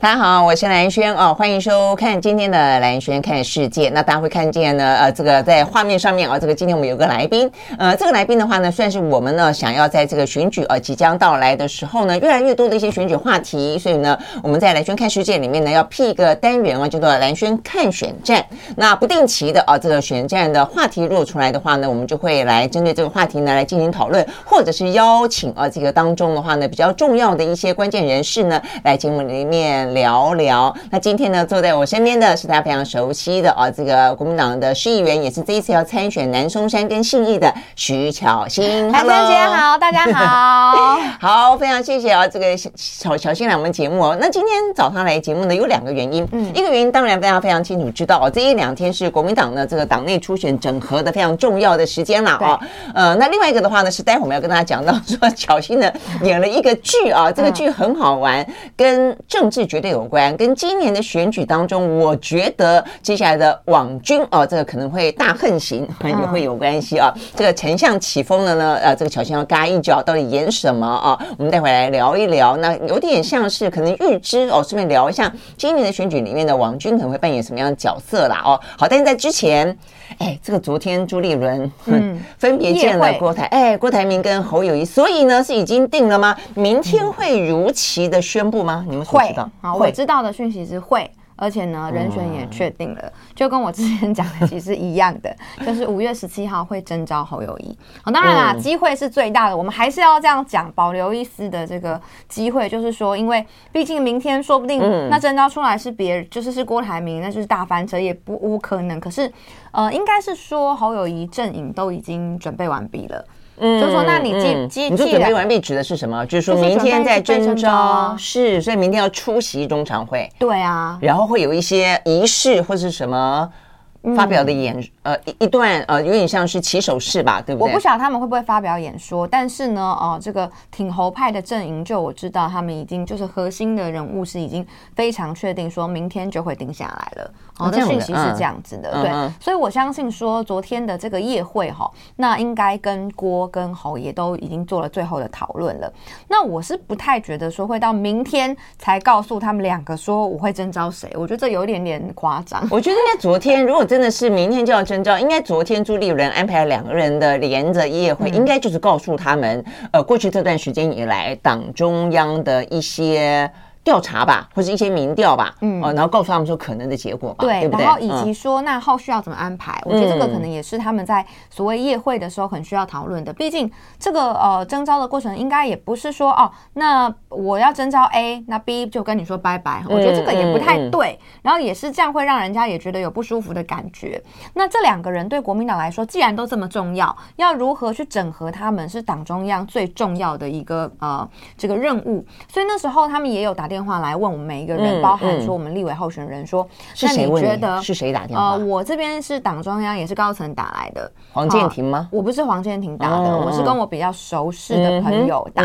大家好，我是兰萱哦，欢迎收看今天的兰轩看世界。那大家会看见呢，呃，这个在画面上面啊、这个今天我们有个来宾，呃，这个来宾的话呢，算是我们呢想要在这个选举呃即将到来的时候呢，越来越多的一些选举话题，所以呢，我们在兰轩看世界里面呢，要辟一个单元啊，叫做兰轩看选战。那不定期的啊，这个选战的话题若出来的话呢，我们就会来针对这个话题呢来进行讨论，或者是邀请啊这个当中的话呢比较重要的一些关键人士呢来节目里面。聊聊，那今天呢，坐在我身边的是大家非常熟悉的啊，这个国民党的市议员，也是这一次要参选南松山跟信义的徐巧芯。兰萱姐好，大家好，好，非常谢谢啊，这个巧巧芯来我们节目哦。那今天早上来节目呢，有两个原因，嗯，一个原因当然大家非常清楚知道哦，这一两天是国民党的这个党内初选整合的非常重要的时间了啊。呃，那另外一个的话呢，是待会我们要跟大家讲到说，巧芯呢 演了一个剧啊，这个剧很好玩，跟政治绝对有关。跟今年的选举当中，我觉得接下来的网军啊，这个可能会大横行，也会有关系啊。这个丞相起风了呢，呃，这个巧芯要嘎一脚，到底演什么啊？我们待会来聊一聊。那有点像是可能预知哦，顺便聊一下今年的选举里面的网军可能会扮演什么样的角色啦哦。好，但是在之前，哎，这个昨天朱立伦嗯分别见了郭台哎郭台铭跟侯友谊，所以呢是已经定了吗？明天会如期的宣布吗？你们会知道？好，我知道的讯息是会，而且呢，人选也确定了，就跟我之前讲的其实一样的，就是五月十七号会征召侯友谊。好，当然啦，机会是最大的，我们还是要这样讲，保留一丝的这个机会，就是说，因为毕竟明天说不定那征召出来是别人，就是是郭台铭，那就是大翻车，也不无可能。可是，呃，应该是说侯友谊阵营都已经准备完毕了。嗯，就说，那你既既、嗯、你说准备完毕指的是什么？就是说明天在征召，是，所以明天要出席中常会。对啊，然后会有一些仪式或是什么。发表的演呃一一段呃有点像是起手式吧，对不对？我不晓得他们会不会发表演说，但是呢，哦、呃，这个挺侯派的阵营，就我知道他们已经就是核心的人物是已经非常确定，说明天就会定下来了。哦，的讯息是这样子的，嗯、对，嗯、所以我相信说昨天的这个夜会哈，那应该跟郭跟侯也都已经做了最后的讨论了。那我是不太觉得说会到明天才告诉他们两个说我会征召谁，我觉得这有一点点夸张。我觉得应该昨天如果。真的是明天就要征召，应该昨天朱立伦安排了两个人的连着夜会，应该就是告诉他们，呃，过去这段时间以来，党中央的一些。调查吧，或是一些民调吧，嗯，然后告诉他们说可能的结果吧，对，对不对？然后以及说那后续要怎么安排，我觉得这个可能也是他们在所谓夜会的时候很需要讨论的。毕竟这个呃征招的过程应该也不是说哦，那我要征招 A，那 B 就跟你说拜拜。我觉得这个也不太对，然后也是这样会让人家也觉得有不舒服的感觉。那这两个人对国民党来说，既然都这么重要，要如何去整合他们是党中央最重要的一个呃这个任务。所以那时候他们也有打电。电话来问我们每一个人，包含说我们立委候选人说，那你觉得是谁打电话？呃，我这边是党中央，也是高层打来的。黄建庭吗？我不是黄建庭打的，我是跟我比较熟识的朋友打。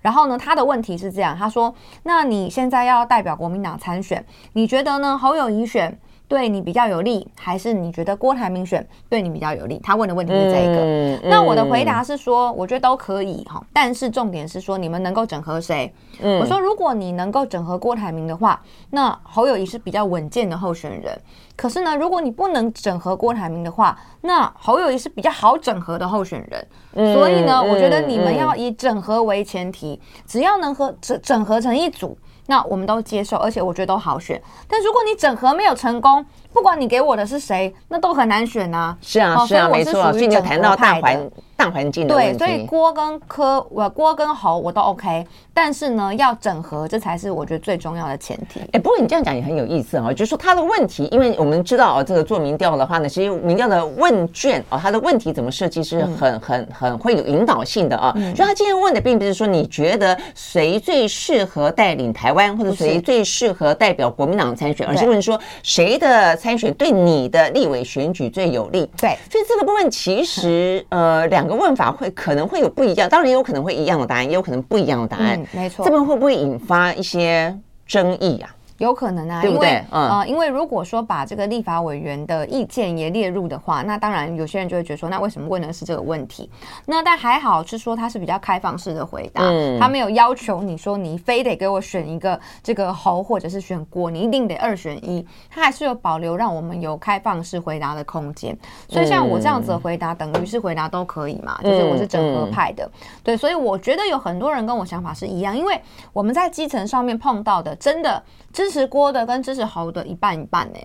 然后呢，他的问题是这样，他说：那你现在要代表国民党参选，你觉得呢？侯友宜选？对你比较有利，还是你觉得郭台铭选对你比较有利？他问的问题是这个。嗯嗯、那我的回答是说，我觉得都可以哈，但是重点是说你们能够整合谁？嗯、我说如果你能够整合郭台铭的话，那侯友谊是比较稳健的候选人。可是呢，如果你不能整合郭台铭的话，那侯友谊是比较好整合的候选人。嗯、所以呢，我觉得你们要以整合为前提，只要能和整整合成一组。那我们都接受，而且我觉得都好选。但如果你整合没有成功，不管你给我的是谁，那都很难选呐、啊。是啊，是啊，没错。所以你就谈到大环大环境的问题。对，所以郭跟柯，我郭跟侯我都 OK，但是呢，要整合，这才是我觉得最重要的前提。哎，不过你这样讲也很有意思啊，就是说他的问题，因为我们知道啊，这个做民调的话呢，其实民调的问卷啊，他的问题怎么设计是很、嗯、很很会有引导性的啊。所以、嗯、他今天问的并不是说你觉得谁最适合带领台湾，或者谁最适合代表国民党参选，而是问说谁的参选对你的立委选举最有利。对，所以这个部分其实呃两个问法会可能会有不一样，当然也有可能会一样的答案，也有可能不一样的答案。嗯、没错，这边会不会引发一些争议啊？有可能啊，对不对？因为嗯、呃，因为如果说把这个立法委员的意见也列入的话，那当然有些人就会觉得说，那为什么问的是这个问题？那但还好是说他是比较开放式的回答，嗯、他没有要求你说你非得给我选一个这个侯或者是选郭，你一定得二选一，他还是有保留让我们有开放式回答的空间。所以像我这样子的回答，等于是回答都可以嘛，就是我是整合派的，嗯、对，所以我觉得有很多人跟我想法是一样，因为我们在基层上面碰到的，真的。支持郭的跟支持侯的一半一半呢，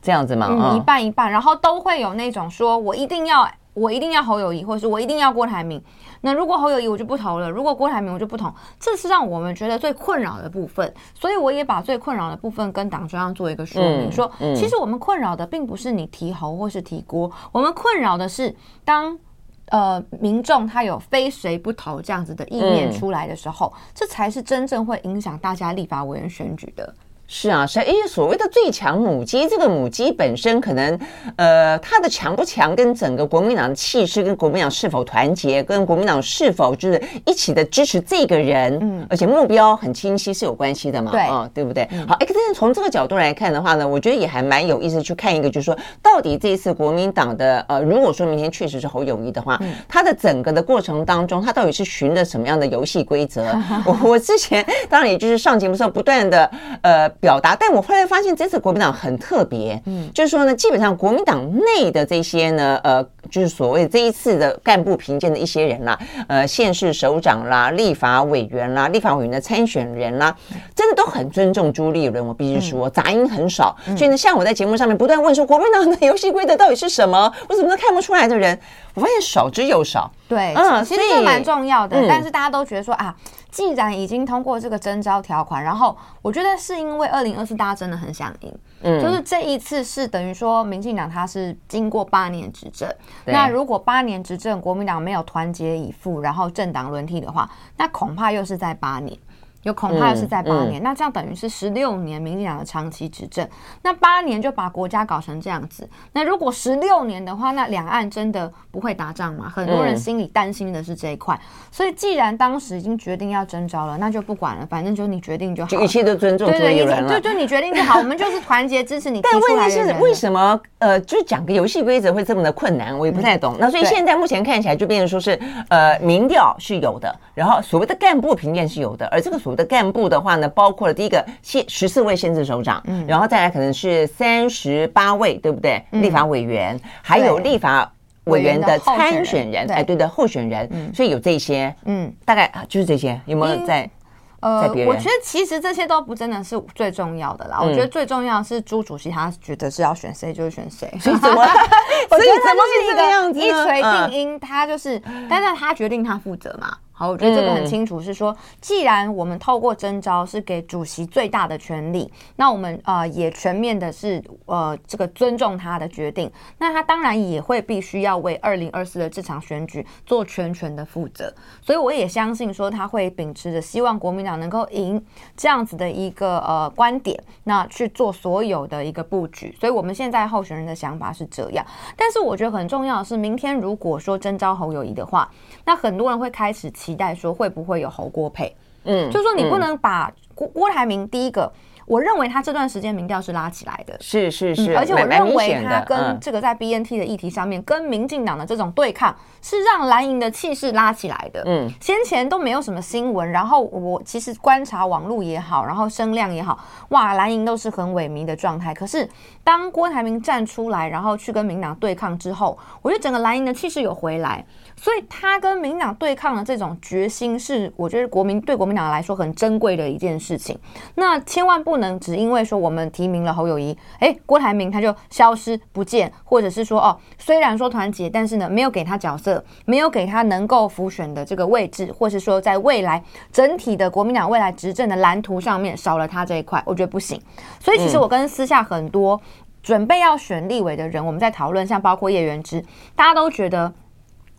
这样子吗？嗯，一半一半，然后都会有那种说我一定要我一定要侯友谊，或是我一定要郭台铭。那如果侯友谊我就不投了，如果郭台铭我就不投，这是让我们觉得最困扰的部分。所以我也把最困扰的部分跟党中央做一个说明，说其实我们困扰的并不是你提侯或是提郭，我们困扰的是当。呃，民众他有非谁不投这样子的意念出来的时候，嗯、这才是真正会影响大家立法委员选举的。是啊，是因为所谓的最强母鸡，这个母鸡本身可能，呃，它的强不强跟整个国民党的气势，跟国民党是否团结，跟国民党是否就是一起的支持这个人，嗯，而且目标很清晰是有关系的嘛，对，啊、哦，对不对？好，哎，可是从这个角度来看的话呢，我觉得也还蛮有意思，去看一个，就是说，到底这一次国民党的，呃，如果说明天确实是侯友谊的话，他的整个的过程当中，他到底是循着什么样的游戏规则？我 我之前当然也就是上节目时候不断的，呃。表达，但我后来发现这次国民党很特别，嗯，就是说呢，基本上国民党内的这些呢，呃，就是所谓这一次的干部评鉴的一些人啦，呃，县市首长啦、立法委员啦、立法委员的参选人啦，真的都很尊重朱立伦，我必须说，杂音很少。所以呢，像我在节目上面不断问说，国民党的游戏规则到底是什么？我怎么都看不出来的人，我发现少之又少。对，嗯，其实这蛮重要的，但是大家都觉得说啊。既然已经通过这个征召条款，然后我觉得是因为二零二四大家真的很想赢，嗯，就是这一次是等于说民进党他是经过八年执政，那如果八年执政国民党没有团结以赴，然后政党轮替的话，那恐怕又是在八年。有恐怕是在八年，嗯嗯、那这样等于是十六年民进党的长期执政，那八年就把国家搞成这样子。那如果十六年的话，那两岸真的不会打仗吗？很多人心里担心的是这一块。嗯、所以既然当时已经决定要征召了，那就不管了，反正就你决定就好，就一切都尊重。对对，就就你决定就好，我们就是团结支持你。但问题是为什么？呃，就是讲个游戏规则会这么的困难，我也不太懂。嗯、那所以现在目前看起来就变成说是，呃，民调是有的，然后所谓的干部评鉴是有的，而这个所谓的干部的话。呢，包括了第一个县十四位县市首长，嗯，然后再来可能是三十八位，对不对？嗯、立法委员，还有立法委员的参选人，哎，对的，候选人，嗯、所以有这些，嗯，大概就是这些，有没有在？呃，我觉得其实这些都不真的是最重要的啦。嗯、我觉得最重要的是朱主席他觉得是要选谁就选谁，所以怎么？我觉得他就是一个一锤定音，他就是，但是他决定他负责嘛。好，我觉得这个很清楚，是说，嗯、既然我们透过征召是给主席最大的权利，那我们呃也全面的是呃这个尊重他的决定，那他当然也会必须要为二零二四的这场选举做全权的负责，所以我也相信说他会秉持着希望国民党能够赢这样子的一个呃观点，那去做所有的一个布局，所以我们现在候选人的想法是这样，但是我觉得很重要的是，明天如果说征召侯友谊的话，那很多人会开始。期待说会不会有侯郭配？嗯，就是说你不能把郭郭台铭第一个。我认为他这段时间民调是拉起来的，是是是，而且我认为他跟这个在 BNT 的议题上面，跟民进党的这种对抗，是让蓝营的气势拉起来的。嗯，先前都没有什么新闻，然后我其实观察网络也好，然后声量也好，哇，蓝营都是很萎靡的状态。可是当郭台铭站出来，然后去跟民党对抗之后，我觉得整个蓝营的气势有回来，所以他跟民党对抗的这种决心，是我觉得国民对国民党来说很珍贵的一件事情。那千万不。能只因为说我们提名了侯友谊，哎，郭台铭他就消失不见，或者是说哦，虽然说团结，但是呢，没有给他角色，没有给他能够浮选的这个位置，或是说在未来整体的国民党未来执政的蓝图上面少了他这一块，我觉得不行。所以其实我跟私下很多准备要选立委的人，我们在讨论，像包括叶元之，大家都觉得。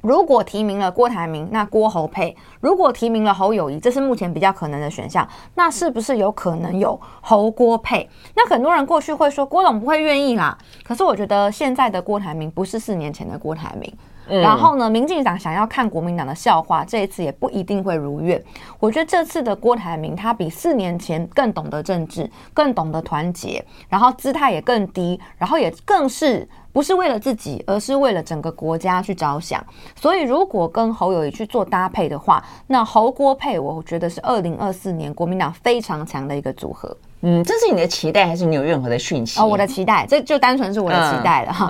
如果提名了郭台铭，那郭侯配；如果提名了侯友谊，这是目前比较可能的选项。那是不是有可能有侯郭配？那很多人过去会说郭董不会愿意啦。可是我觉得现在的郭台铭不是四年前的郭台铭。嗯、然后呢，民进党想要看国民党的笑话，这一次也不一定会如愿。我觉得这次的郭台铭他比四年前更懂得政治，更懂得团结，然后姿态也更低，然后也更是。不是为了自己，而是为了整个国家去着想。所以，如果跟侯友谊去做搭配的话，那侯郭配，我觉得是二零二四年国民党非常强的一个组合。嗯，这是你的期待，还是你有任何的讯息？哦，我的期待，这就单纯是我的期待了哈。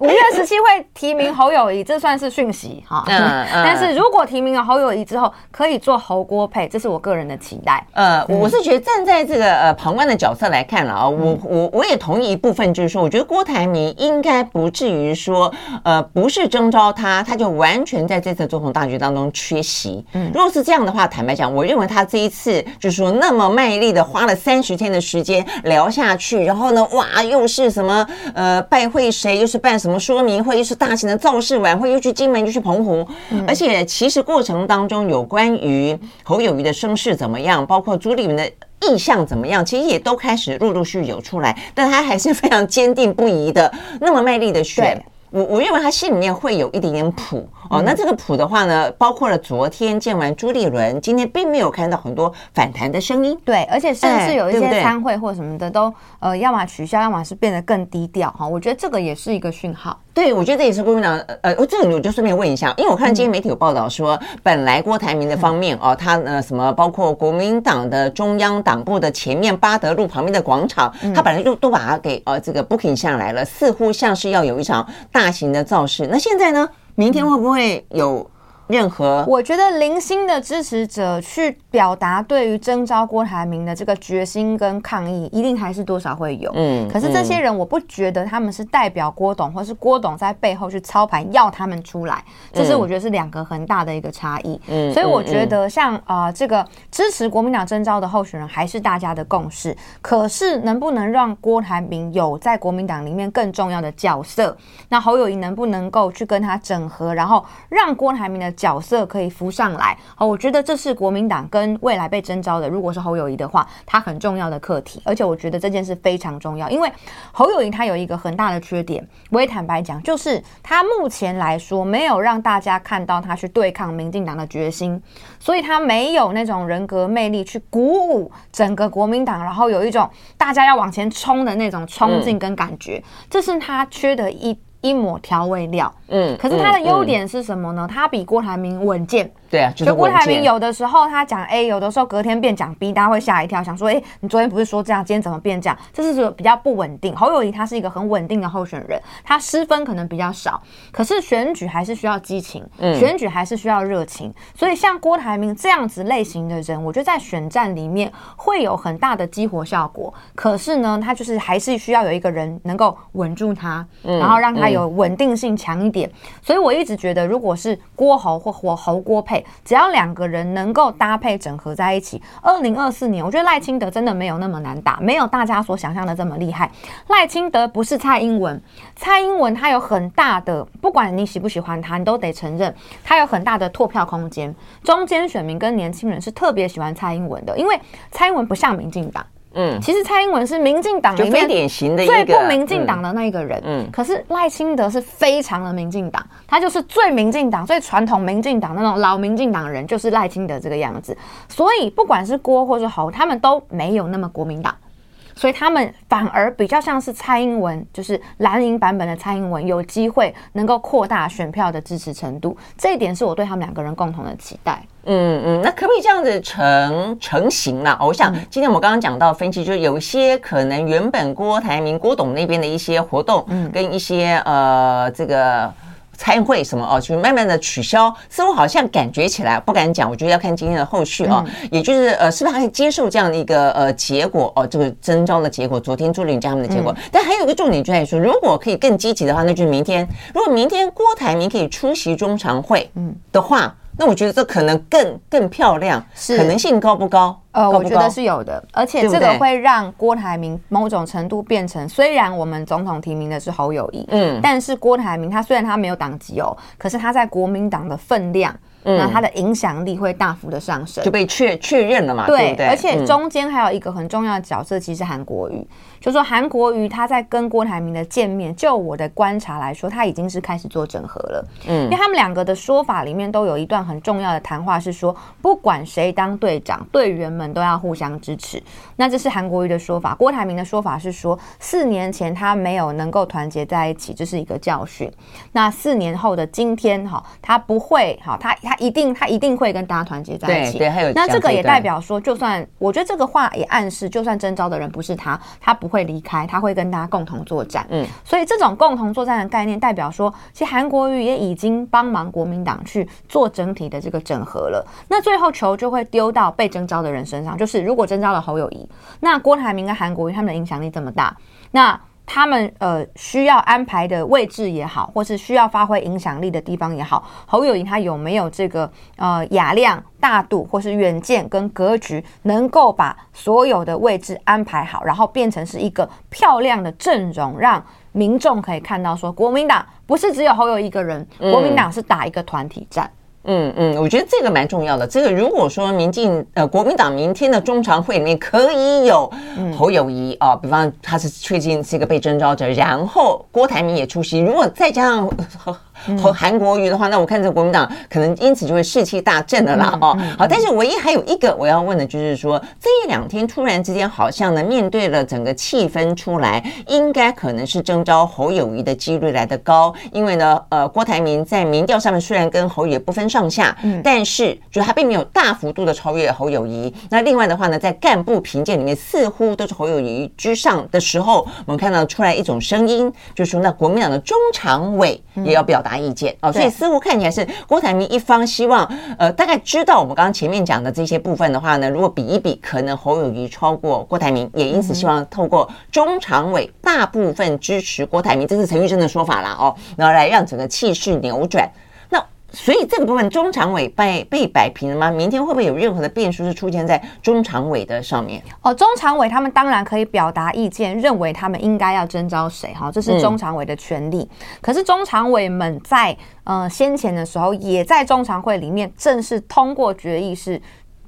五、嗯、月十七会提名侯友谊，这算是讯息哈。嗯 嗯、但是如果提名了侯友谊之后，可以做侯郭配，这是我个人的期待。呃，我是觉得站在这个呃旁观的角色来看了啊，我我我也同意一部分，就是说，我觉得郭台铭应该不至于说，呃，不是征召他，他就完全在这次总统大局当中缺席。嗯，如果是这样的话，坦白讲，我认为他这一次就是说那么卖力的花了三十。天的时间聊下去，然后呢，哇，又是什么呃拜会谁，又是办什么说明会，又是大型的造势晚会，又去金门，又去澎湖，嗯、而且其实过程当中有关于侯友谊的声势怎么样，包括朱立伦的意向怎么样，其实也都开始陆陆续续有出来，但他还是非常坚定不移的，那么卖力的选。我我认为他心里面会有一点点谱哦，那这个谱的话呢，包括了昨天见完朱立伦，今天并没有看到很多反弹的声音，对，而且甚至有一些参会或什么的都呃，要么取消，要么是变得更低调哈。我觉得这个也是一个讯号。对，我觉得这也是国民党呃，我这个我就顺便问一下，因为我看今天媒体有报道说，本来郭台铭的方面哦，他呃什么包括国民党的中央党部的前面巴德路旁边的广场，他本来就都把它给呃这个 booking 下来了，似乎像是要有一场大。大型的造势，那现在呢？明天会不会有？任何，我觉得零星的支持者去表达对于征召郭台铭的这个决心跟抗议，一定还是多少会有。嗯，可是这些人，我不觉得他们是代表郭董，或是郭董在背后去操盘要他们出来，这是我觉得是两个很大的一个差异。嗯，所以我觉得像啊、呃、这个支持国民党征召的候选人还是大家的共识。可是能不能让郭台铭有在国民党里面更重要的角色？那侯友谊能不能够去跟他整合，然后让郭台铭的角色可以浮上来，好，我觉得这是国民党跟未来被征召的，如果是侯友谊的话，他很重要的课题，而且我觉得这件事非常重要，因为侯友谊他有一个很大的缺点，我也坦白讲，就是他目前来说没有让大家看到他去对抗民进党的决心，所以他没有那种人格魅力去鼓舞整个国民党，然后有一种大家要往前冲的那种冲劲跟感觉，这是他缺的一一抹调味料。嗯，可是它的优点是什么呢？他比郭台铭稳健。对啊，就郭台铭有的时候他讲 A，有的时候隔天变讲 B，大家会吓一跳，想说，哎，你昨天不是说这样，今天怎么变这样？这是说比较不稳定。侯友谊他是一个很稳定的候选人，他失分可能比较少，可是选举还是需要激情，选举还是需要热情。所以像郭台铭这样子类型的人，我觉得在选战里面会有很大的激活效果。可是呢，他就是还是需要有一个人能够稳住他，然后让他有稳定性强一点。所以我一直觉得，如果是郭侯或或侯郭配。只要两个人能够搭配整合在一起，二零二四年，我觉得赖清德真的没有那么难打，没有大家所想象的这么厉害。赖清德不是蔡英文，蔡英文他有很大的，不管你喜不喜欢他，你都得承认他有很大的拓票空间。中间选民跟年轻人是特别喜欢蔡英文的，因为蔡英文不像民进党。嗯，其实蔡英文是民进党里面最典型的最不民进党的那一个人。嗯，可是赖清德是非常的民进党，他就是最民进党、最传统民进党那种老民进党人，就是赖清德这个样子。所以不管是郭或是侯，他们都没有那么国民党。所以他们反而比较像是蔡英文，就是蓝营版本的蔡英文，有机会能够扩大选票的支持程度。这一点是我对他们两个人共同的期待。嗯嗯，那可不可以这样子成成型了？我想今天我们刚刚讲到分析，就是有一些可能原本郭台铭、郭董那边的一些活动，嗯，跟一些呃这个。参会什么哦，就慢慢的取消，似乎好像感觉起来不敢讲，我觉得要看今天的后续哦，嗯、也就是呃，是不是还可以接受这样的一个呃结果哦，这个征召的结果，昨天朱立伦他们的结果，嗯、但还有一个重点就在于说，如果可以更积极的话，那就是明天，如果明天郭台铭可以出席中常会嗯的话。嗯那我觉得这可能更更漂亮，是可能性高不高？呃，高高？我觉得是有的，而且这个会让郭台铭某种程度变成，虽然我们总统提名的是侯友谊，嗯，但是郭台铭他虽然他没有党籍哦，可是他在国民党的分量。那他的影响力会大幅的上升，就被确确认了嘛？对，对对，而且中间还有一个很重要的角色，其实韩国瑜，就说韩国瑜他在跟郭台铭的见面，就我的观察来说，他已经是开始做整合了。嗯，因为他们两个的说法里面都有一段很重要的谈话，是说不管谁当队长，队员们都要互相支持。那这是韩国瑜的说法，郭台铭的说法是说，四年前他没有能够团结在一起，这是一个教训。那四年后的今天，哈，他不会，哈，他。他一定，他一定会跟大家团结在一起。对，对，还有那这个也代表说，就算我觉得这个话也暗示，就算征召的人不是他，他不会离开，他会跟大家共同作战。嗯，所以这种共同作战的概念，代表说，其实韩国瑜也已经帮忙国民党去做整体的这个整合了。那最后球就会丢到被征召的人身上，就是如果征召了侯友谊，那郭台铭跟韩国瑜他们的影响力这么大，那。他们呃需要安排的位置也好，或是需要发挥影响力的地方也好，侯友宜他有没有这个呃雅量、大度，或是远见跟格局，能够把所有的位置安排好，然后变成是一个漂亮的阵容，让民众可以看到说，国民党不是只有侯友宜一个人，国民党是打一个团体战。嗯嗯嗯，我觉得这个蛮重要的。这个如果说民进呃国民党明天的中常会里面可以有侯友谊啊，比方他是确定是一个被征召者，然后郭台铭也出席，如果再加上。和韩国瑜的话，那我看这个国民党可能因此就会士气大振了啦哦。好，但是唯一还有一个我要问的就是说，这一两天突然之间好像呢，面对了整个气氛出来，应该可能是征召侯友谊的几率来得高，因为呢，呃，郭台铭在民调上面虽然跟侯友宜不分上下，但是就他并没有大幅度的超越侯友谊。那另外的话呢，在干部评鉴里面似乎都是侯友谊居上的时候，我们看到出来一种声音，就是说那国民党的中常委也要表达。意见。哦，所以似乎看起来是郭台铭一方希望，呃，大概知道我们刚刚前面讲的这些部分的话呢，如果比一比，可能侯友谊超过郭台铭，也因此希望透过中常委大部分支持郭台铭，这是陈玉珍的说法啦哦，然后来让整个气势扭转。所以这个部分中常委被被摆平了吗？明天会不会有任何的变数是出现在中常委的上面？哦，中常委他们当然可以表达意见，认为他们应该要征召谁哈，这是中常委的权利。嗯、可是中常委们在呃先前的时候，也在中常会里面正式通过决议是。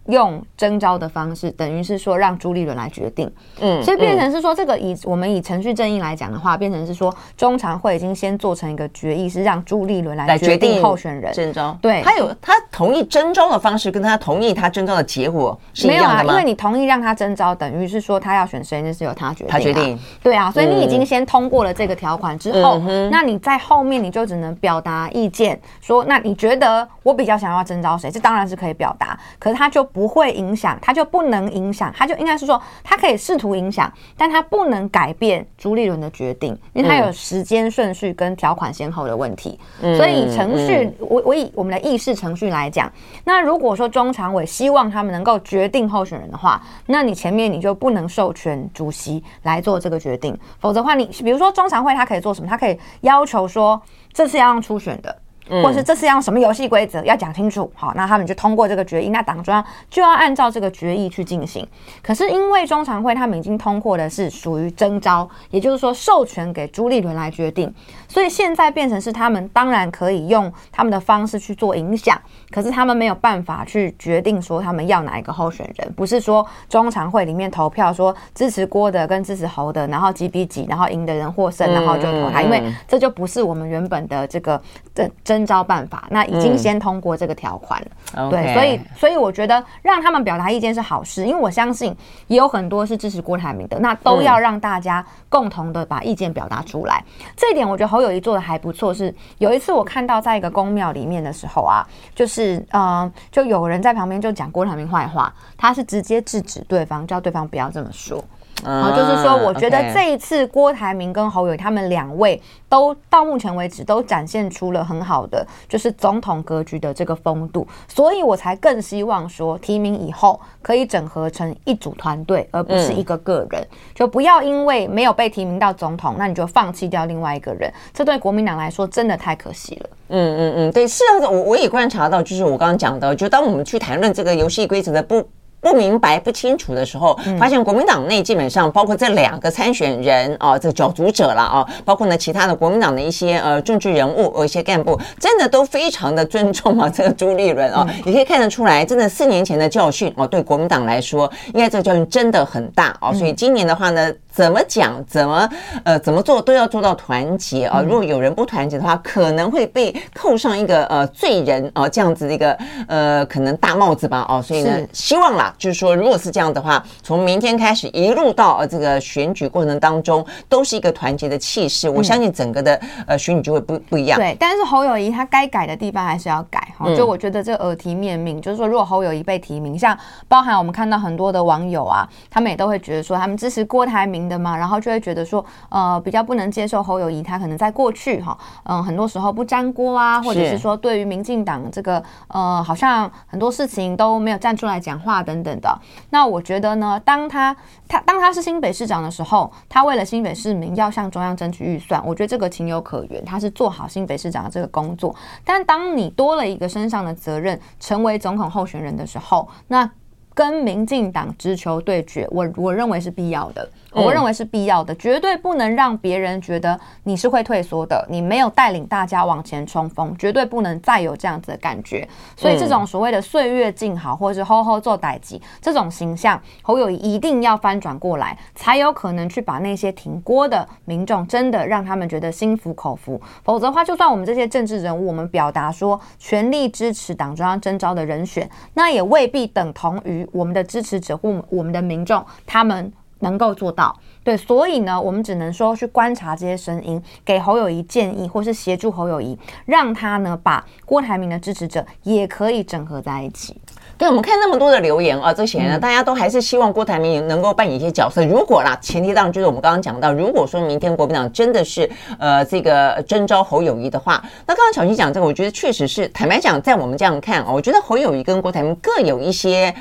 用征召的方式，等于是说让朱立伦来决定，嗯，所以变成是说这个以我们以程序正义来讲的话，变成是说中常会已经先做成一个决议，是让朱立伦来决定候选人征召。对，他有他同意征召的方式，跟他同意他征召的结果是一样的吗？没有啊，因为你同意让他征召，等于是说他要选谁，那是由他决定，他决定。对啊，所以你已经先通过了这个条款之后，那你在后面你就只能表达意见，说那你觉得我比较想要征召谁？这当然是可以表达，可是他就不会影响，他就不能影响，他就应该是说，他可以试图影响，但他不能改变朱立伦的决定，因为他有时间顺序跟条款先后的问题。嗯、所以程序，嗯、我我以我们的议事程序来讲，那如果说中常委希望他们能够决定候选人的话，那你前面你就不能授权主席来做这个决定，否则的话，你比如说中常会他可以做什么？他可以要求说，这次要让初选的。或是这次要什么游戏规则要讲清楚，好，那他们就通过这个决议，那党中央就要按照这个决议去进行。可是因为中常会他们已经通过的是属于征召，也就是说授权给朱立伦来决定，所以现在变成是他们当然可以用他们的方式去做影响，可是他们没有办法去决定说他们要哪一个候选人，不是说中常会里面投票说支持郭的跟支持侯的，然后几比几，然后赢的人获胜，然后就投他，因为这就不是我们原本的这个征征。征召办法，那已经先通过这个条款对，所以所以我觉得让他们表达意见是好事，因为我相信也有很多是支持郭台铭的，那都要让大家共同的把意见表达出来。嗯、这一点我觉得侯友谊做的还不错，是有一次我看到在一个宫庙里面的时候啊，就是是、呃，就有人在旁边就讲郭台铭坏话，他是直接制止对方，叫对方不要这么说。啊，就是说，我觉得这一次郭台铭跟侯友他们两位都到目前为止都展现出了很好的就是总统格局的这个风度，所以我才更希望说提名以后可以整合成一组团队，而不是一个个人，就不要因为没有被提名到总统，那你就放弃掉另外一个人，这对国民党来说真的太可惜了。嗯嗯嗯，对，是啊，我我也观察到，就是我刚刚讲的，就当我们去谈论这个游戏规则的不。不明白、不清楚的时候，发现国民党内基本上包括这两个参选人啊，这个角逐者了啊，包括呢其他的国民党的一些呃政治人物、呃一些干部，真的都非常的尊重啊这个朱立伦啊，你可以看得出来，真的四年前的教训哦，对国民党来说，应该这个教训真的很大啊，所以今年的话呢。怎么讲，怎么呃怎么做都要做到团结啊！如果有人不团结的话，可能会被扣上一个呃罪人啊这样子的一个呃可能大帽子吧哦。所以呢，希望啦，就是说，如果是这样的话，从明天开始一路到呃这个选举过程当中，都是一个团结的气势。我相信整个的呃选举就会不不一样。对，但是侯友谊他该改的地方还是要改哈。就我觉得这耳提面命，就是说，如果侯友谊被提名，像包含我们看到很多的网友啊，他们也都会觉得说，他们支持郭台铭。的嘛，然后就会觉得说，呃，比较不能接受侯友谊，他可能在过去哈，嗯、呃，很多时候不沾锅啊，或者是说对于民进党这个，呃，好像很多事情都没有站出来讲话等等的。那我觉得呢，当他他当他是新北市长的时候，他为了新北市民要向中央争取预算，我觉得这个情有可原，他是做好新北市长的这个工作。但当你多了一个身上的责任，成为总统候选人的时候，那跟民进党直球对决，我我认为是必要的。我认为是必要的，绝对不能让别人觉得你是会退缩的，你没有带领大家往前冲锋，绝对不能再有这样子的感觉。所以这种所谓的岁月静好，或者是吼吼做代志这种形象，侯友宜一定要翻转过来，才有可能去把那些挺锅的民众真的让他们觉得心服口服。否则的话，就算我们这些政治人物，我们表达说全力支持党中央征召的人选，那也未必等同于我们的支持者或我们的民众他们。能够做到，对，所以呢，我们只能说去观察这些声音，给侯友宜建议，或是协助侯友宜，让他呢把郭台铭的支持者也可以整合在一起。对，我们看那么多的留言啊，这些呢，大家都还是希望郭台铭能够扮演一些角色。如果啦，前提当然就是我们刚刚讲到，如果说明天国民党真的是呃这个征召侯友宜的话，那刚刚小新讲这个，我觉得确实是坦白讲，在我们这样看啊，我觉得侯友宜跟郭台铭各有一些。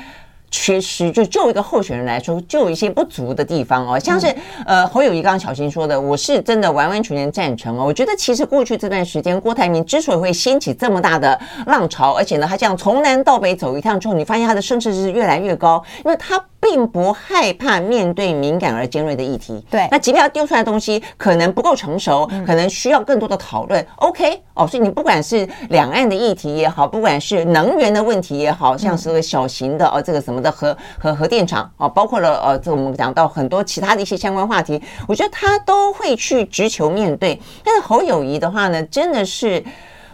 缺失，就就一个候选人来说，就有一些不足的地方哦，像是呃侯友谊刚刚小新说的，我是真的完完全全赞成哦。我觉得其实过去这段时间，郭台铭之所以会掀起这么大的浪潮，而且呢，他这样从南到北走一趟之后，你发现他的声势是越来越高，因为他。并不害怕面对敏感而尖锐的议题。对，那即便他丢出来的东西可能不够成熟，可能需要更多的讨论。OK，哦，所以你不管是两岸的议题也好，不管是能源的问题也好，像是个小型的哦，这个什么的核核核电厂哦，包括了呃，这我们讲到很多其他的一些相关话题，我觉得他都会去直球面对。但是侯友谊的话呢，真的是。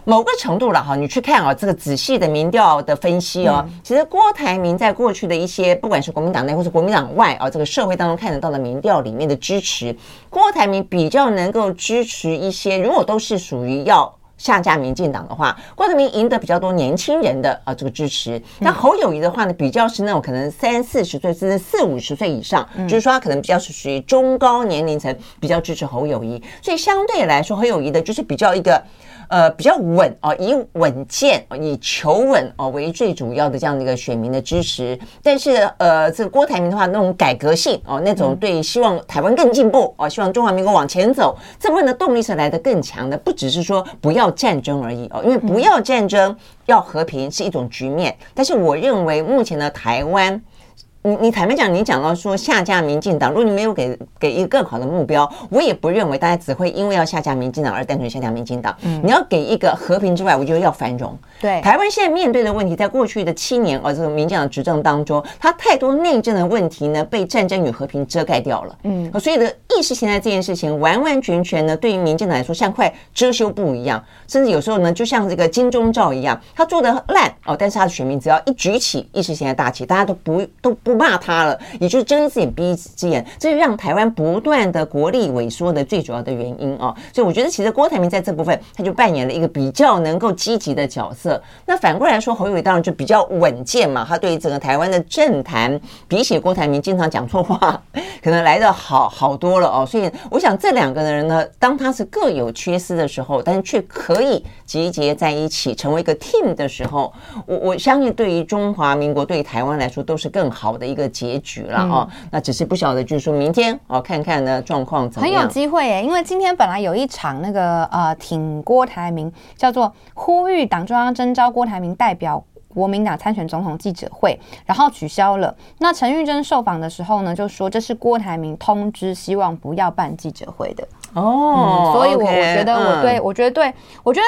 某个程度了哈，你去看啊，这个仔细的民调的分析哦，其实郭台铭在过去的一些，不管是国民党内或是国民党外啊，这个社会当中看得到的民调里面的支持，郭台铭比较能够支持一些，如果都是属于要下架民进党的话，郭台铭赢得比较多年轻人的啊这个支持。那侯友谊的话呢，比较是那种可能三四十岁甚至四五十岁以上，就是说他可能比较是属于中高年龄层，比较支持侯友谊。所以相对来说，侯友谊的就是比较一个。呃，比较稳哦，以稳健、以求稳哦为最主要的这样的一个选民的支持。但是，呃，这个郭台铭的话，那种改革性哦，那种对希望台湾更进步哦，希望中华民国往前走，这部分的动力是来的更强的。不只是说不要战争而已哦，因为不要战争，要和平是一种局面。但是，我认为目前的台湾。你你坦白讲，你讲到说下架民进党，如果你没有给给一个更好的目标，我也不认为大家只会因为要下架民进党而单纯下架民进党。嗯，你要给一个和平之外，我觉得要繁荣。对，台湾现在面对的问题，在过去的七年而这个民进党执政当中，它太多内政的问题呢，被战争与和平遮盖掉了。嗯，所以的意识形态这件事情，完完全全呢，对于民进党来说，像块遮羞布一样，甚至有时候呢，就像这个金钟罩一样，他做的烂哦，但是他的选民只要一举起意识形态大旗，大家都不都不。不骂他了，也就睁一只眼闭一只眼，这是让台湾不断的国力萎缩的最主要的原因哦。所以我觉得，其实郭台铭在这部分他就扮演了一个比较能够积极的角色。那反过来说，侯友宜当然就比较稳健嘛，他对于整个台湾的政坛，比起郭台铭经常讲错话，可能来的好好多了哦。所以我想这两个人呢，当他是各有缺失的时候，但是却可以集结在一起成为一个 team 的时候，我我相信对于中华民国对于台湾来说都是更好的一个结局了哦。嗯、那只是不晓得，就是说明天哦，看看呢状况怎么样。很有机会耶，因为今天本来有一场那个呃挺郭台铭，叫做呼吁党中央征召郭台铭代表国民党参选总统记者会，然后取消了。那陈玉珍受访的时候呢，就说这是郭台铭通知，希望不要办记者会的。哦、嗯，所以我我觉得我对、嗯、我觉得对我觉得。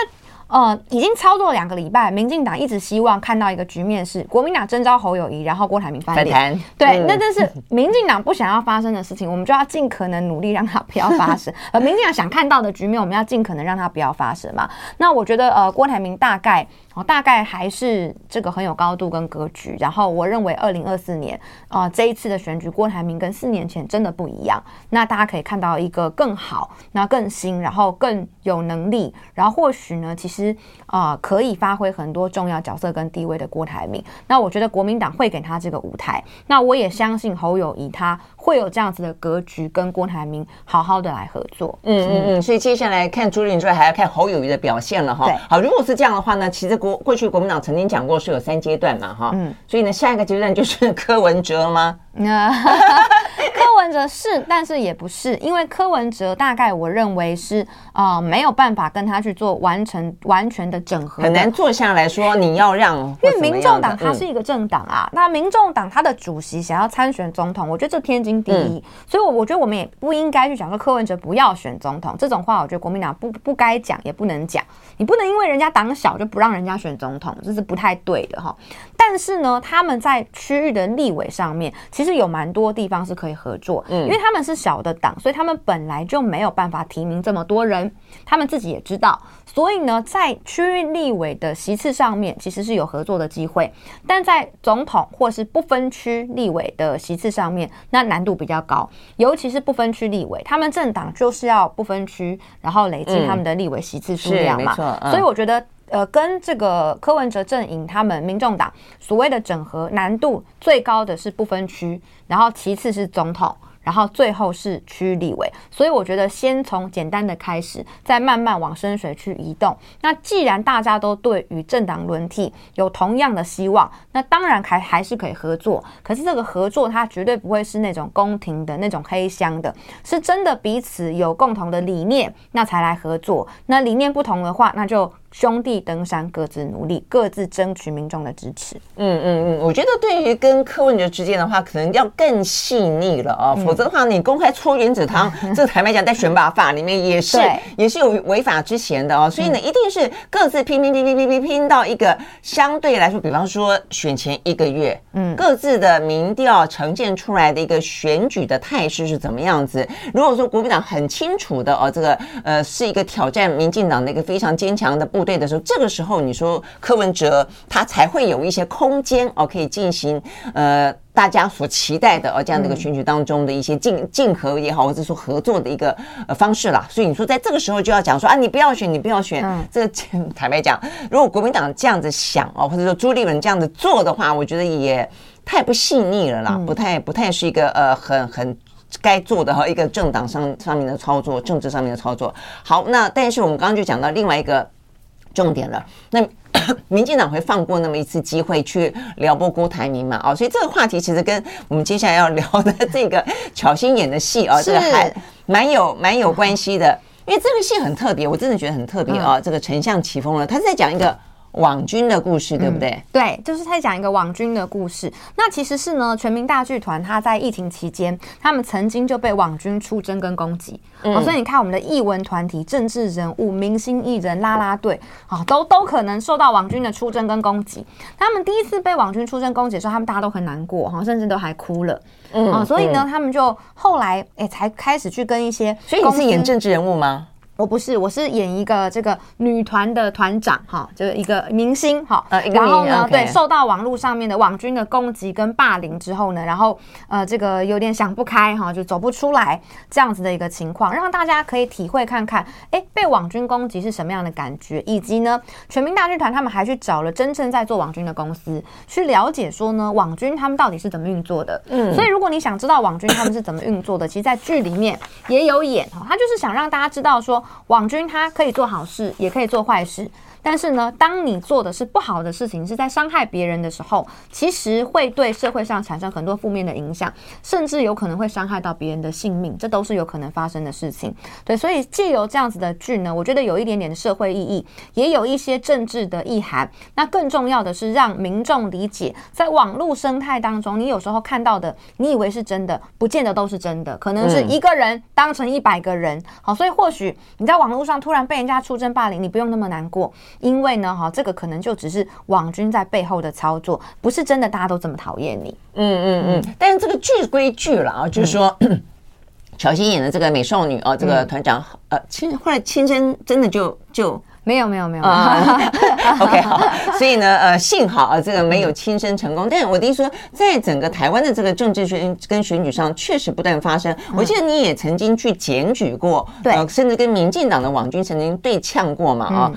呃，已经操作了两个礼拜，民进党一直希望看到一个局面是国民党征召侯友谊，然后郭台铭翻脸。谈对，嗯、那这是民进党不想要发生的事情，我们就要尽可能努力让它不要发生。而民进党想看到的局面，我们要尽可能让它不要发生嘛。那我觉得，呃，郭台铭大概。哦，大概还是这个很有高度跟格局。然后我认为，二零二四年啊、呃，这一次的选举，郭台铭跟四年前真的不一样。那大家可以看到一个更好、那更新，然后更有能力，然后或许呢，其实啊、呃，可以发挥很多重要角色跟地位的郭台铭。那我觉得国民党会给他这个舞台。那我也相信侯友谊他会有这样子的格局，跟郭台铭好好的来合作。嗯嗯嗯。所以接下来看朱立伦之外，还要看侯友谊的表现了哈。对。好，如果是这样的话呢，其实。国过去国民党曾经讲过是有三阶段嘛，哈，嗯，所以呢，下一个阶段就是柯文哲吗？那柯文哲是，但是也不是，因为柯文哲大概我认为是啊、呃，没有办法跟他去做完成完全的整合的，很难坐下来说你要让，因为民众党它是一个政党啊，嗯、那民众党它的主席想要参选总统，我觉得这天经地义，嗯、所以我我觉得我们也不应该去讲说柯文哲不要选总统这种话，我觉得国民党不不该讲，也不能讲，你不能因为人家党小就不让人家选总统，这是不太对的哈。但是呢，他们在区域的立委上面。其实有蛮多地方是可以合作，嗯，因为他们是小的党，所以他们本来就没有办法提名这么多人，他们自己也知道，所以呢，在区域立委的席次上面，其实是有合作的机会，但在总统或是不分区立委的席次上面，那难度比较高，尤其是不分区立委，他们政党就是要不分区，然后累积他们的立委席次数量嘛，所以我觉得。呃，跟这个柯文哲阵营，他们民众党所谓的整合难度最高的是不分区，然后其次是总统。然后最后是区立委，所以我觉得先从简单的开始，再慢慢往深水去移动。那既然大家都对于政党轮替有同样的希望，那当然还还是可以合作。可是这个合作它绝对不会是那种宫廷的那种黑箱的，是真的彼此有共同的理念，那才来合作。那理念不同的话，那就兄弟登山各自努力，各自争取民众的支持。嗯嗯嗯，我觉得对于跟柯文哲之间的话，可能要更细腻了啊、哦。嗯否则的话，你公开搓原子汤，这个坦白讲，在选拔法里面也是也是有违法之嫌的哦。所以呢，一定是各自拼拼拼拼拼拼拼到一个相对来说，比方说选前一个月，嗯，各自的民调呈现出来的一个选举的态势是怎么样子？如果说国民党很清楚的哦，这个呃是一个挑战民进党的一个非常坚强的部队的时候，这个时候你说柯文哲他才会有一些空间哦，可以进行呃。大家所期待的哦这样的一个选举当中的一些竞竞合也好，或者说合作的一个呃方式啦。所以你说在这个时候就要讲说啊，你不要选，你不要选。这个 坦白讲，如果国民党这样子想哦，或者说朱立伦这样子做的话，我觉得也太不细腻了啦，不太不太是一个呃很很该做的哈一个政党上上面的操作，政治上面的操作。好，那但是我们刚刚就讲到另外一个重点了，那。民进党会放过那么一次机会去撩拨郭台铭嘛？哦，所以这个话题其实跟我们接下来要聊的这个巧心演的戏啊，这个还蛮有蛮有关系的。因为这个戏很特别，我真的觉得很特别啊。这个丞相起风了，他是在讲一个。网军的故事，对不对？嗯、对，就是在讲一个网军的故事。那其实是呢，全民大剧团他在疫情期间，他们曾经就被网军出征跟攻击。嗯、哦，所以你看，我们的艺文团体、政治人物、明星艺人、啦啦队啊，都都可能受到网军的出征跟攻击。他们第一次被网军出征攻击的时候，他们大家都很难过哈，甚至都还哭了。嗯，啊，所以呢，嗯、他们就后来哎、欸，才开始去跟一些，所以你是演政治人物吗？我不是，我是演一个这个女团的团长哈，就是一个明星哈。呃，然后呢，对，受到网络上面的网军的攻击跟霸凌之后呢，然后呃，这个有点想不开哈，就走不出来这样子的一个情况，让大家可以体会看看，哎，被网军攻击是什么样的感觉，以及呢，全民大剧团他们还去找了真正在做网军的公司去了解说呢，网军他们到底是怎么运作的。嗯，所以如果你想知道网军他们是怎么运作的，其实，在剧里面也有演哈，他就是想让大家知道说。网军他可以做好事，也可以做坏事。但是呢，当你做的是不好的事情，是在伤害别人的时候，其实会对社会上产生很多负面的影响，甚至有可能会伤害到别人的性命，这都是有可能发生的事情。对，所以借由这样子的剧呢，我觉得有一点点的社会意义，也有一些政治的意涵。那更重要的是让民众理解，在网络生态当中，你有时候看到的，你以为是真的，不见得都是真的，可能是一个人当成一百个人。好，所以或许你在网络上突然被人家出征霸凌，你不用那么难过。因为呢，哈，这个可能就只是网军在背后的操作，不是真的大家都这么讨厌你。嗯嗯嗯。但是这个剧归剧了啊，就是说，乔欣演的这个美少女哦，这个团长，呃，亲后来亲生真的就就没有没有没有啊。OK 好，所以呢，呃，幸好啊，这个没有亲生成功。但是我的意思说，在整个台湾的这个政治选跟选举上，确实不断发生。我记得你也曾经去检举过，对，甚至跟民进党的网军曾经对呛过嘛，啊。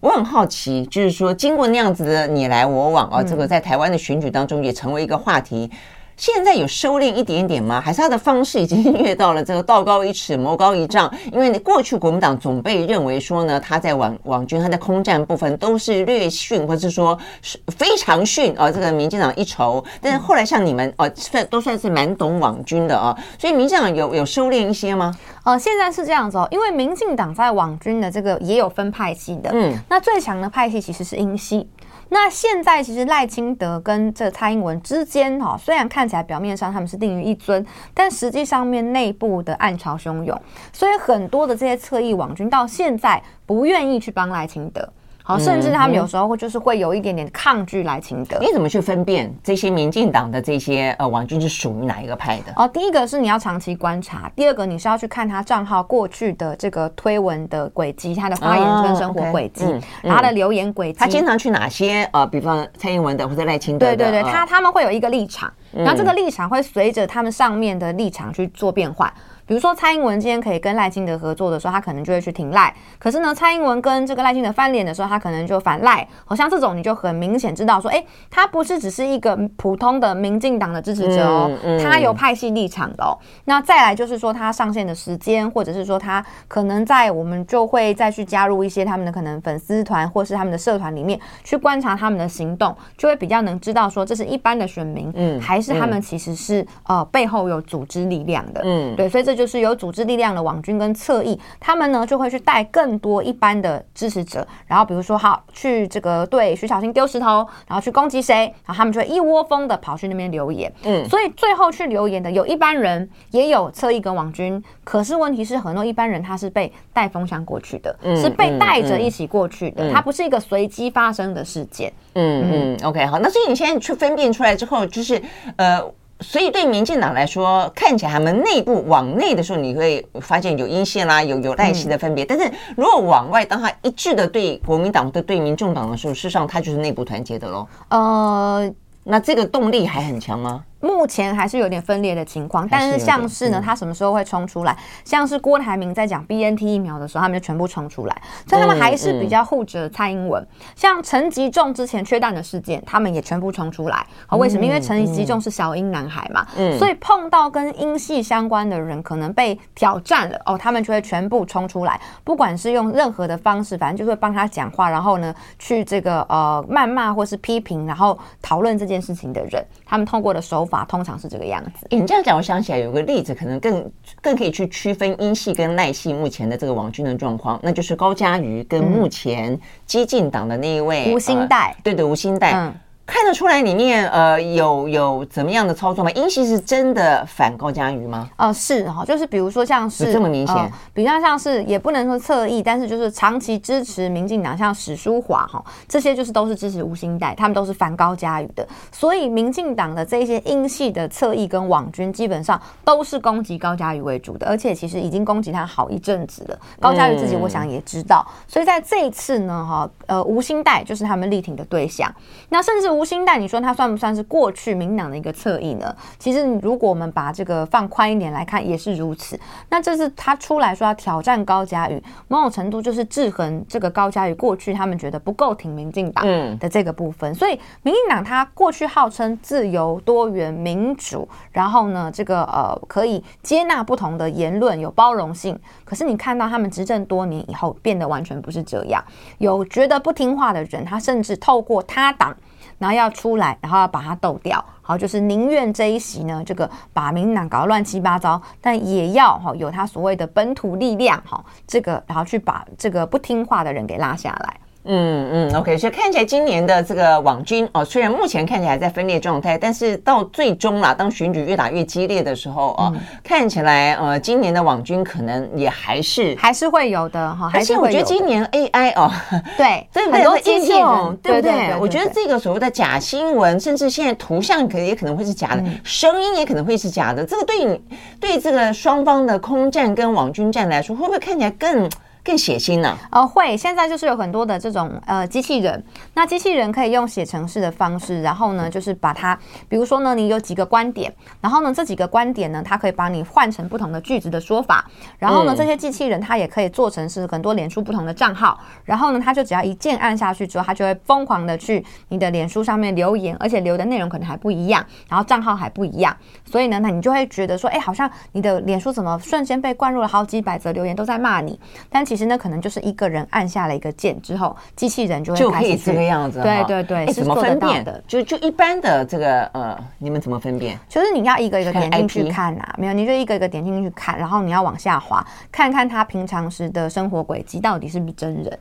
我很好奇，就是说，经过那样子的你来我往啊，这个在台湾的选举当中也成为一个话题。现在有收敛一点点吗？还是他的方式已经越到了这个道高一尺，魔高一丈？因为你过去国民党总被认为说呢，他在网网军、他在空战部分都是略逊，或者是说是非常逊啊。这个民进党一筹，但是后来像你们哦，算都算是蛮懂网军的啊。所以民进党有有收敛一些吗？呃，现在是这样子哦，因为民进党在网军的这个也有分派系的，嗯，那最强的派系其实是英系。那现在其实赖清德跟这蔡英文之间哈，虽然看起来表面上他们是定于一尊，但实际上面内部的暗潮汹涌，所以很多的这些侧翼网军到现在不愿意去帮赖清德。好，甚至他们有时候会就是会有一点点抗拒赖清德。你怎么去分辨这些民进党的这些呃网军是属于哪一个派的？哦，第一个是你要长期观察，第二个你是要去看他账号过去的这个推文的轨迹，他的发言跟生活轨迹，他的留言轨迹，他经常去哪些呃，比方蔡英文的或者赖清德的？对对对，他他们会有一个立场，然后这个立场会随着他们上面的立场去做变化。比如说蔡英文今天可以跟赖清德合作的时候，他可能就会去挺赖。可是呢，蔡英文跟这个赖清德翻脸的时候，他可能就反赖。好像这种你就很明显知道说，哎，他不是只是一个普通的民进党的支持者哦，他有派系立场的哦。那再来就是说，他上线的时间，或者是说他可能在我们就会再去加入一些他们的可能粉丝团或是他们的社团里面去观察他们的行动，就会比较能知道说这是一般的选民，嗯，还是他们其实是呃背后有组织力量的，嗯，对，所以这。就是有组织力量的网军跟侧翼，他们呢就会去带更多一般的支持者，然后比如说好去这个对徐小新丢石头，然后去攻击谁，然后他们就会一窝蜂的跑去那边留言。嗯，所以最后去留言的有一般人，也有侧翼跟网军。可是问题是，很多一般人他是被带风向过去的，嗯、是被带着一起过去的，他、嗯、不是一个随机发生的事件。嗯嗯，嗯，OK，好，那所以你现在去分辨出来之后，就是呃。所以对民进党来说，看起来他们内部往内的时候，你会发现有阴线啦，有有赖系的分别。但是如果往外，当他一致的对国民党的对民众党的时候，事实上他就是内部团结的喽。呃，那这个动力还很强吗？目前还是有点分裂的情况，但是像是呢，他什么时候会冲出来？像是郭台铭在讲 BNT 疫苗的时候，他们就全部冲出来，所以他们还是比较护着蔡英文。像陈吉仲之前缺蛋的事件，他们也全部冲出来。好，为什么？因为陈吉仲是小英男孩嘛，所以碰到跟英系相关的人可能被挑战了哦，他们就会全部冲出来，不管是用任何的方式，反正就会帮他讲话，然后呢，去这个呃谩骂或是批评，然后讨论这件事情的人，他们通过的手法。通常是这个样子。你这样讲，我想起来有个例子，可能更更可以去区分英系跟赖系目前的这个网军的状况，那就是高嘉瑜跟目前激进党的那一位吴兴代。对对，吴兴代。嗯看得出来里面呃有有怎么样的操作吗？英系是真的反高嘉瑜吗？呃，是哈，就是比如说像是这么明显、呃，比较像是也不能说侧翼，但是就是长期支持民进党，像史书华哈，这些就是都是支持吴兴代，他们都是反高嘉瑜的。所以民进党的这些英系的侧翼跟网军，基本上都是攻击高嘉瑜为主的，而且其实已经攻击他好一阵子了。高嘉瑜自己我想也知道，嗯、所以在这一次呢，哈，呃，吴欣岱就是他们力挺的对象，那甚至。吴欣岱，你说他算不算是过去民党的一个侧翼呢？其实，如果我们把这个放宽一点来看，也是如此。那这是他出来说要挑战高嘉瑜，某种程度就是制衡这个高嘉瑜过去他们觉得不够挺民进党的这个部分。所以，民进党他过去号称自由、多元、民主，然后呢，这个呃可以接纳不同的言论，有包容性。可是你看到他们执政多年以后，变得完全不是这样。有觉得不听话的人，他甚至透过他党。然后要出来，然后要把他斗掉，好，就是宁愿这一席呢，这个把民党搞乱七八糟，但也要哈有他所谓的本土力量哈，这个然后去把这个不听话的人给拉下来。嗯嗯，OK，所以看起来今年的这个网军哦，虽然目前看起来在分裂状态，但是到最终啦，当选举越打越激烈的时候哦，嗯、看起来呃，今年的网军可能也还是还是会有的哈。而且我觉得今年 AI 哦，对，很多机器人，对不对？我觉得这个所谓的假新闻，甚至现在图像可也可能会是假的，嗯、声音也可能会是假的。这个对你对这个双方的空战跟网军战来说，会不会看起来更？更血腥呢？呃，会。现在就是有很多的这种呃机器人，那机器人可以用写程式的方式，然后呢，就是把它，比如说呢，你有几个观点，然后呢，这几个观点呢，它可以把你换成不同的句子的说法，然后呢，这些机器人它也可以做成是很多脸书不同的账号，然后呢，它就只要一键按下去之后，它就会疯狂的去你的脸书上面留言，而且留的内容可能还不一样，然后账号还不一样，所以呢，那你就会觉得说，哎，好像你的脸书怎么瞬间被灌入了好几百则留言都在骂你，但其实。其实呢，可能就是一个人按下了一个键之后，机器人就会就可以这个样子。对对对，怎么分辨的？就就一般的这个呃，你们怎么分辨？就是你要一个一个点进去看呐、啊，没有，你就一个一个点进去看，然后你要往下滑，看看他平常时的生活轨迹到底是不是真人。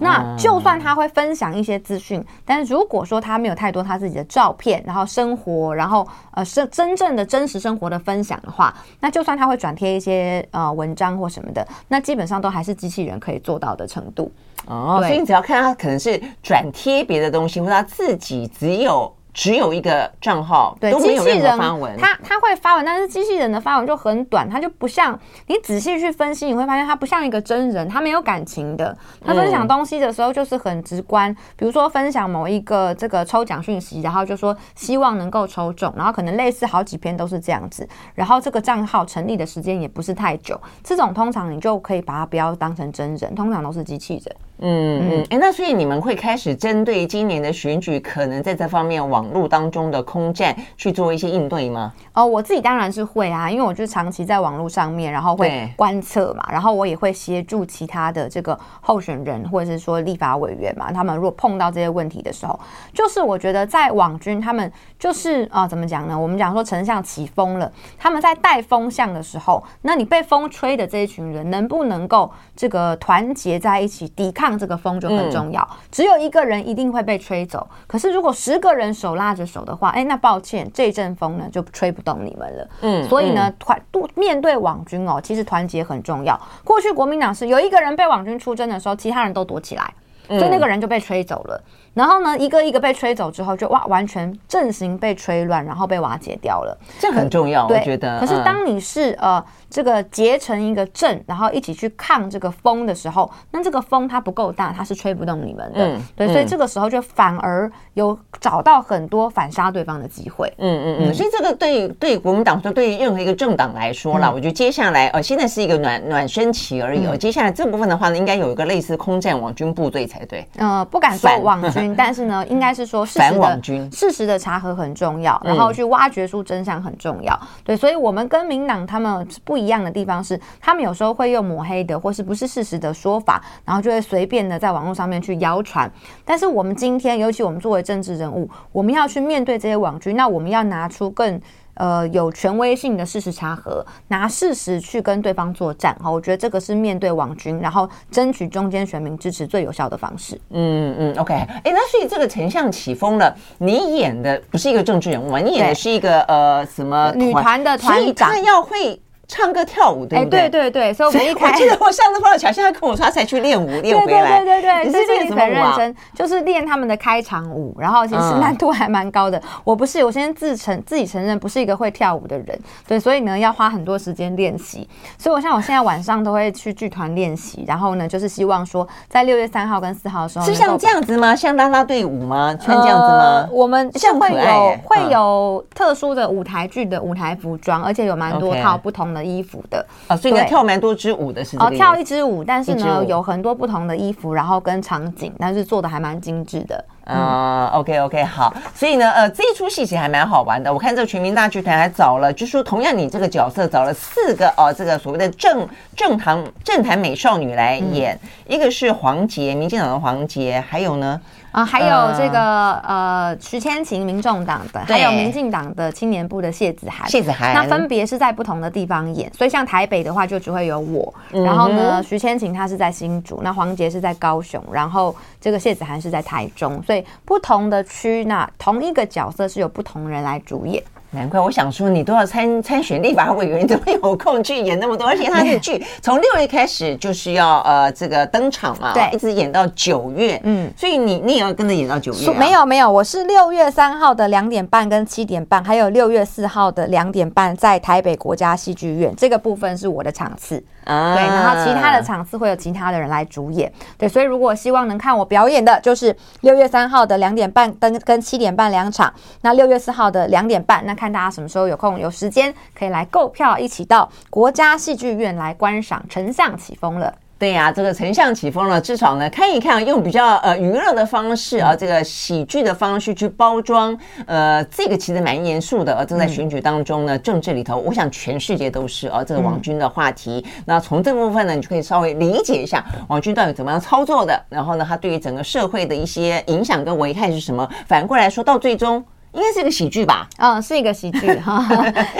那就算他会分享一些资讯，但是如果说他没有太多他自己的照片，然后生活，然后呃是真正的真实生活的分享的话，那就算他会转贴一些呃文章或什么的，那基本上都还是机器人可以做到的程度。哦，所以你只要看他可能是转贴别的东西，或者他自己只有。只有一个账号，对，机器人发文。他他会发文，但是机器人的发文就很短，他就不像你仔细去分析，你会发现他不像一个真人，他没有感情的。他分享东西的时候就是很直观，比如说分享某一个这个抽奖讯息，然后就说希望能够抽中，然后可能类似好几篇都是这样子，然后这个账号成立的时间也不是太久，这种通常你就可以把它不要当成真人，通常都是机器人。嗯嗯，哎，那所以你们会开始针对今年的选举，可能在这方面网络当中的空战去做一些应对吗？哦，我自己当然是会啊，因为我就长期在网络上面，然后会观测嘛，然后我也会协助其他的这个候选人或者是说立法委员嘛，他们如果碰到这些问题的时候，就是我觉得在网军他们就是啊，怎么讲呢？我们讲说丞相起风了，他们在带风向的时候，那你被风吹的这一群人能不能够这个团结在一起抵抗？这个风就很重要，只有一个人一定会被吹走。可是如果十个人手拉着手的话，哎，那抱歉，这阵风呢就吹不动你们了。嗯，所以呢，团面对网军哦，其实团结很重要。过去国民党是有一个人被网军出征的时候，其他人都躲起来，所以那个人就被吹走了。然后呢，一个一个被吹走之后，就哇，完全阵型被吹乱，然后被瓦解掉了。这很重要，对我觉得。可是当你是呃。这个结成一个阵，然后一起去抗这个风的时候，那这个风它不够大，它是吹不动你们的。嗯，对，所以这个时候就反而有找到很多反杀对方的机会。嗯嗯嗯。所以这个对对国民党说，对于任何一个政党来说啦，我觉得接下来呃，现在是一个暖暖身期而已。哦，接下来这部分的话呢，应该有一个类似空战网军部队才对。呃，不敢说网军，但是呢，应该是说事实的网军，事实的查核很重要，然后去挖掘出真相很重要。对，所以我们跟民党他们不。不一样的地方是，他们有时候会用抹黑的或是不是事实的说法，然后就会随便的在网络上面去谣传。但是我们今天，尤其我们作为政治人物，我们要去面对这些网军，那我们要拿出更呃有权威性的事实查核，拿事实去跟对方作战哈。我觉得这个是面对网军，然后争取中间选民支持最有效的方式。嗯嗯，OK，哎，那所以这个丞相起风了，你演的不是一个政治人物，你演的是一个呃什么女团的团长，他要会。唱歌跳舞对不对？哎，对对对，所以我们一开始，我记得我上次碰到巧芯，他跟我说他才去练舞 练回来。对对对对，你是练什么舞啊？就是练他们的开场舞，然后其实难度还蛮高的。我不是，我先自承自己承认不是一个会跳舞的人，对，所以呢要花很多时间练习。所以我像我现在晚上都会去剧团练习，然后呢就是希望说在六月三号跟四号的时候，是像这样子吗？像啦啦队舞吗？穿这样子吗？我们像会有会有特殊的舞台剧的舞台服装，而且有蛮多套不同的衣服的。啊，所以你跳蛮多支舞的是哦，跳一支舞，但是呢有很多不同的衣服，然后跟场景，但是做的还蛮精致的。啊、嗯 uh,，OK OK，好，所以呢，呃，这一出戏其实还蛮好玩的。我看这个全民大剧团还找了，就是说同样你这个角色找了四个哦，这个所谓的正正堂政坛美少女来演，嗯、一个是黄杰，民进党的黄杰，还有呢。啊，还有这个呃，徐千晴，民众党的，还有民进党的青年部的谢子涵，谢子涵，那分别是在不同的地方演，所以像台北的话，就只会有我，然后呢，徐千晴她是在新竹，那黄杰是在高雄，然后这个谢子涵是在台中，所以不同的区，那同一个角色是由不同人来主演。难怪我想说，你都要参参选立法委员，怎么有空去演那么多？而且他的剧从六月开始就是要呃这个登场嘛，对，一直演到九月，嗯，所以你你也要跟着演到九月？没有没有，我是六月三号的两点半跟七点半，还有六月四号的两点半在台北国家戏剧院，这个部分是我的场次。啊，对，然后其他的场次会有其他的人来主演，对，所以如果希望能看我表演的，就是六月三号的两点半跟跟七点半两场，那六月四号的两点半，那看大家什么时候有空有时间可以来购票，一起到国家戏剧院来观赏《丞相起风了》。对呀、啊，这个丞相起风了，至少呢看一看，用比较呃娱乐的方式啊，这个喜剧的方式去包装，呃，这个其实蛮严肃的。而正在选举当中呢，政治里头，我想全世界都是啊，这个网军的话题。那从这部分呢，你就可以稍微理解一下网军到底怎么样操作的，然后呢，他对于整个社会的一些影响跟危害是什么。反过来说到最终。应该是一个喜剧吧？嗯，是一个喜剧 哈，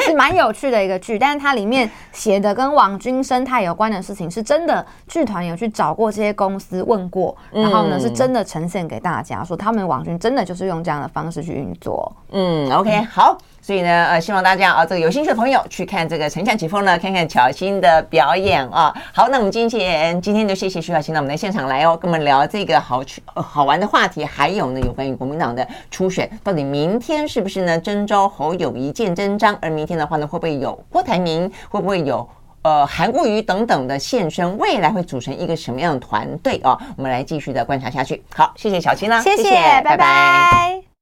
是蛮有趣的一个剧。但是它里面写的跟网军生态有关的事情，是真的剧团有去找过这些公司问过，然后呢是真的呈现给大家，说他们网军真的就是用这样的方式去运作。嗯，OK，好。所以呢，呃，希望大家啊，这个有兴趣的朋友去看这个《城墙起风》呢，看看巧芯的表演啊。好，那我们今天今天就谢谢徐巧芯到我们的现场来哦，跟我们聊这个好趣、呃、好玩的话题，还有呢，有关于国民党的初选，到底明天是不是呢征召侯友一见真章？而明天的话呢，会不会有郭台铭？会不会有呃韩国瑜等等的现身？未来会组成一个什么样的团队啊？我们来继续的观察下去。好，谢谢小青啦，谢谢，拜拜。拜拜。